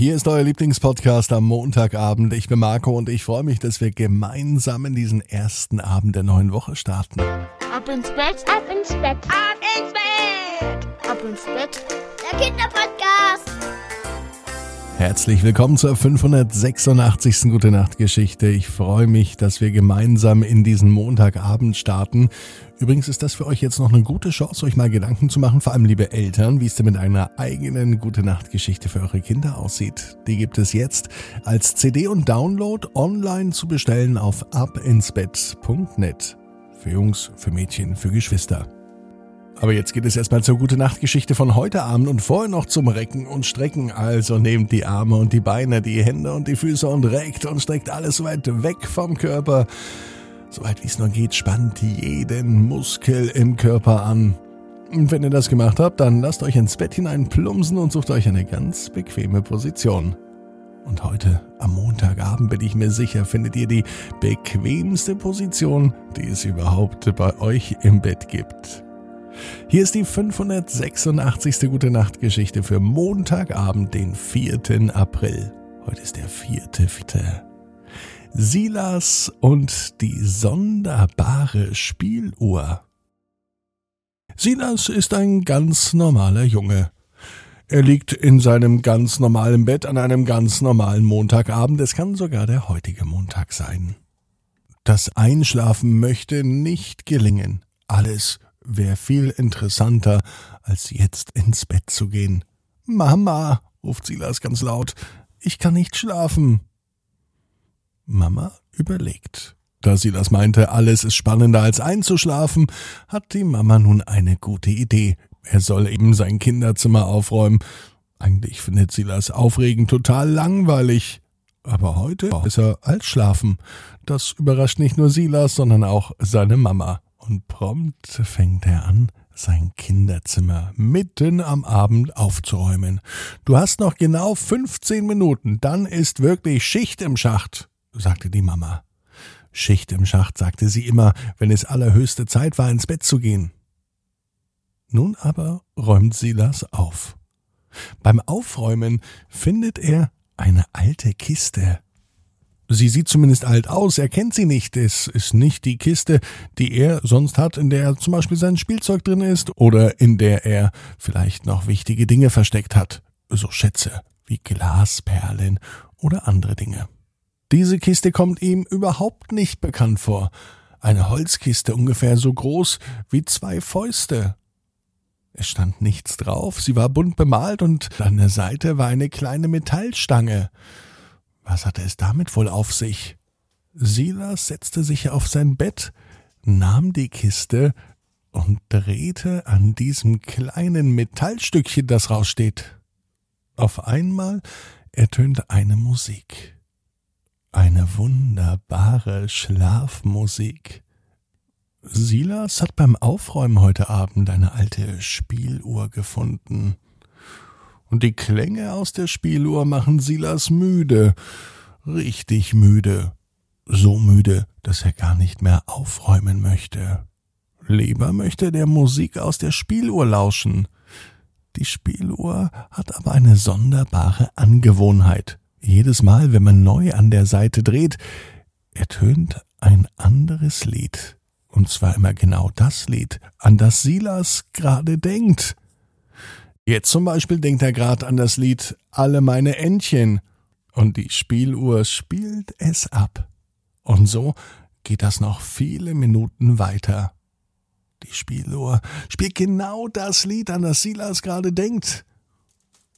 Hier ist euer Lieblingspodcast am Montagabend. Ich bin Marco und ich freue mich, dass wir gemeinsam in diesen ersten Abend der neuen Woche starten. Ab ins Bett, ab ins Bett, ab ins Bett, ab ins Bett. Der Kinderpodcast. Herzlich willkommen zur 586. Gute Nacht Geschichte. Ich freue mich, dass wir gemeinsam in diesen Montagabend starten. Übrigens ist das für euch jetzt noch eine gute Chance, euch mal Gedanken zu machen, vor allem liebe Eltern, wie es denn mit einer eigenen Gute Nacht Geschichte für eure Kinder aussieht. Die gibt es jetzt als CD und Download online zu bestellen auf abinsbett.net. Für Jungs, für Mädchen, für Geschwister. Aber jetzt geht es erstmal zur gute Nachtgeschichte von heute Abend und vorher noch zum Recken und Strecken. Also nehmt die Arme und die Beine, die Hände und die Füße und reckt und streckt alles so weit weg vom Körper. Soweit wie es nur geht, spannt jeden Muskel im Körper an. Und wenn ihr das gemacht habt, dann lasst euch ins Bett hinein plumpsen und sucht euch eine ganz bequeme Position. Und heute, am Montagabend, bin ich mir sicher, findet ihr die bequemste Position, die es überhaupt bei euch im Bett gibt. Hier ist die 586. Gute Nacht Geschichte für Montagabend, den 4. April. Heute ist der 4.4. Silas und die sonderbare Spieluhr. Silas ist ein ganz normaler Junge. Er liegt in seinem ganz normalen Bett an einem ganz normalen Montagabend. Es kann sogar der heutige Montag sein. Das Einschlafen möchte nicht gelingen. Alles wäre viel interessanter, als jetzt ins Bett zu gehen. Mama, ruft Silas ganz laut, ich kann nicht schlafen. Mama überlegt. Da Silas meinte, alles ist spannender als einzuschlafen, hat die Mama nun eine gute Idee. Er soll eben sein Kinderzimmer aufräumen. Eigentlich findet Silas Aufregen total langweilig. Aber heute besser als schlafen. Das überrascht nicht nur Silas, sondern auch seine Mama und prompt fängt er an, sein Kinderzimmer mitten am Abend aufzuräumen. Du hast noch genau 15 Minuten, dann ist wirklich Schicht im Schacht, sagte die Mama. Schicht im Schacht, sagte sie immer, wenn es allerhöchste Zeit war, ins Bett zu gehen. Nun aber räumt Silas auf. Beim Aufräumen findet er eine alte Kiste Sie sieht zumindest alt aus, er kennt sie nicht. Es ist nicht die Kiste, die er sonst hat, in der zum Beispiel sein Spielzeug drin ist oder in der er vielleicht noch wichtige Dinge versteckt hat. So Schätze wie Glasperlen oder andere Dinge. Diese Kiste kommt ihm überhaupt nicht bekannt vor. Eine Holzkiste ungefähr so groß wie zwei Fäuste. Es stand nichts drauf, sie war bunt bemalt und an der Seite war eine kleine Metallstange. Was hatte es damit wohl auf sich? Silas setzte sich auf sein Bett, nahm die Kiste und drehte an diesem kleinen Metallstückchen, das raussteht. Auf einmal ertönte eine Musik. Eine wunderbare Schlafmusik. Silas hat beim Aufräumen heute Abend eine alte Spieluhr gefunden und die Klänge aus der Spieluhr machen Silas müde, richtig müde, so müde, dass er gar nicht mehr aufräumen möchte. Lieber möchte der Musik aus der Spieluhr lauschen. Die Spieluhr hat aber eine sonderbare Angewohnheit. Jedes Mal, wenn man neu an der Seite dreht, ertönt ein anderes Lied. Und zwar immer genau das Lied, an das Silas gerade denkt. Jetzt zum Beispiel denkt er gerade an das Lied Alle meine Entchen und die Spieluhr spielt es ab. Und so geht das noch viele Minuten weiter. Die Spieluhr spielt genau das Lied, an das Silas gerade denkt.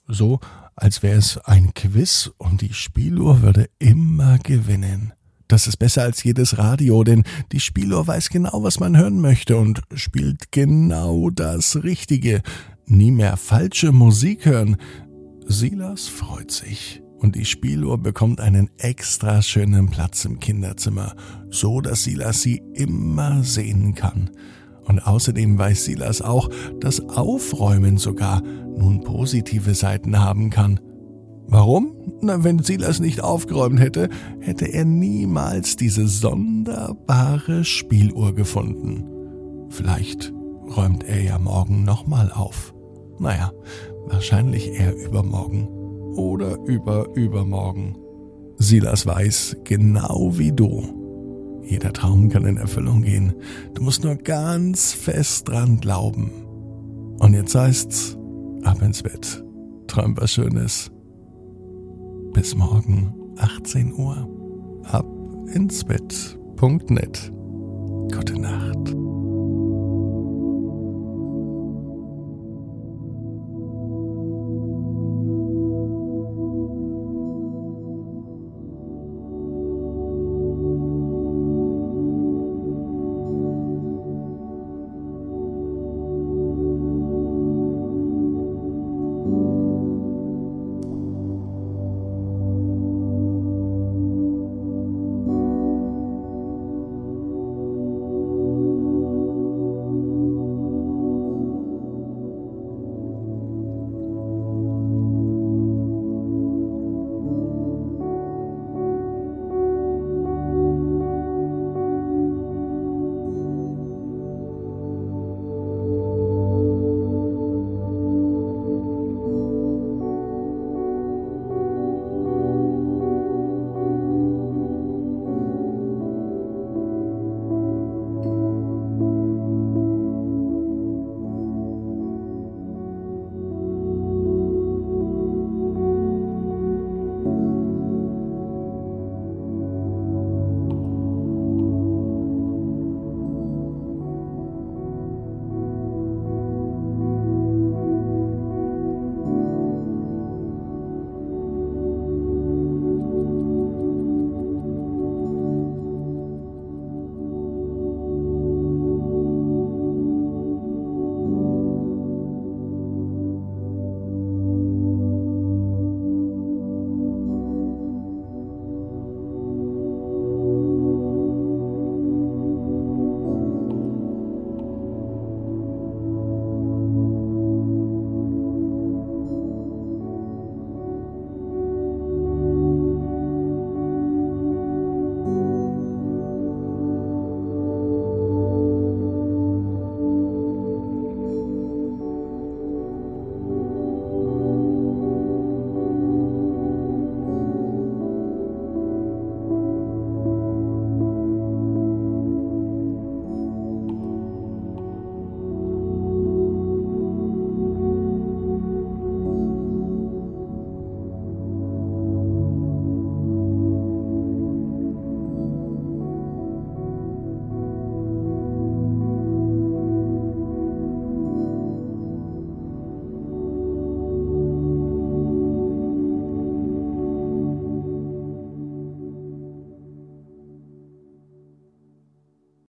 So, als wäre es ein Quiz und die Spieluhr würde immer gewinnen. Das ist besser als jedes Radio, denn die Spieluhr weiß genau, was man hören möchte und spielt genau das Richtige nie mehr falsche Musik hören. Silas freut sich und die Spieluhr bekommt einen extra schönen Platz im Kinderzimmer, so dass Silas sie immer sehen kann. Und außerdem weiß Silas auch, dass Aufräumen sogar nun positive Seiten haben kann. Warum? Na, wenn Silas nicht aufgeräumt hätte, hätte er niemals diese sonderbare Spieluhr gefunden. Vielleicht räumt er ja morgen nochmal auf. Naja, wahrscheinlich eher übermorgen. oder über übermorgen. Silas weiß, genau wie du, jeder Traum kann in Erfüllung gehen. Du musst nur ganz fest dran glauben. Und jetzt heißt's, ab ins Bett. Träum was Schönes. Bis morgen, 18 Uhr. Ab ins Bett.net. Gute Nacht.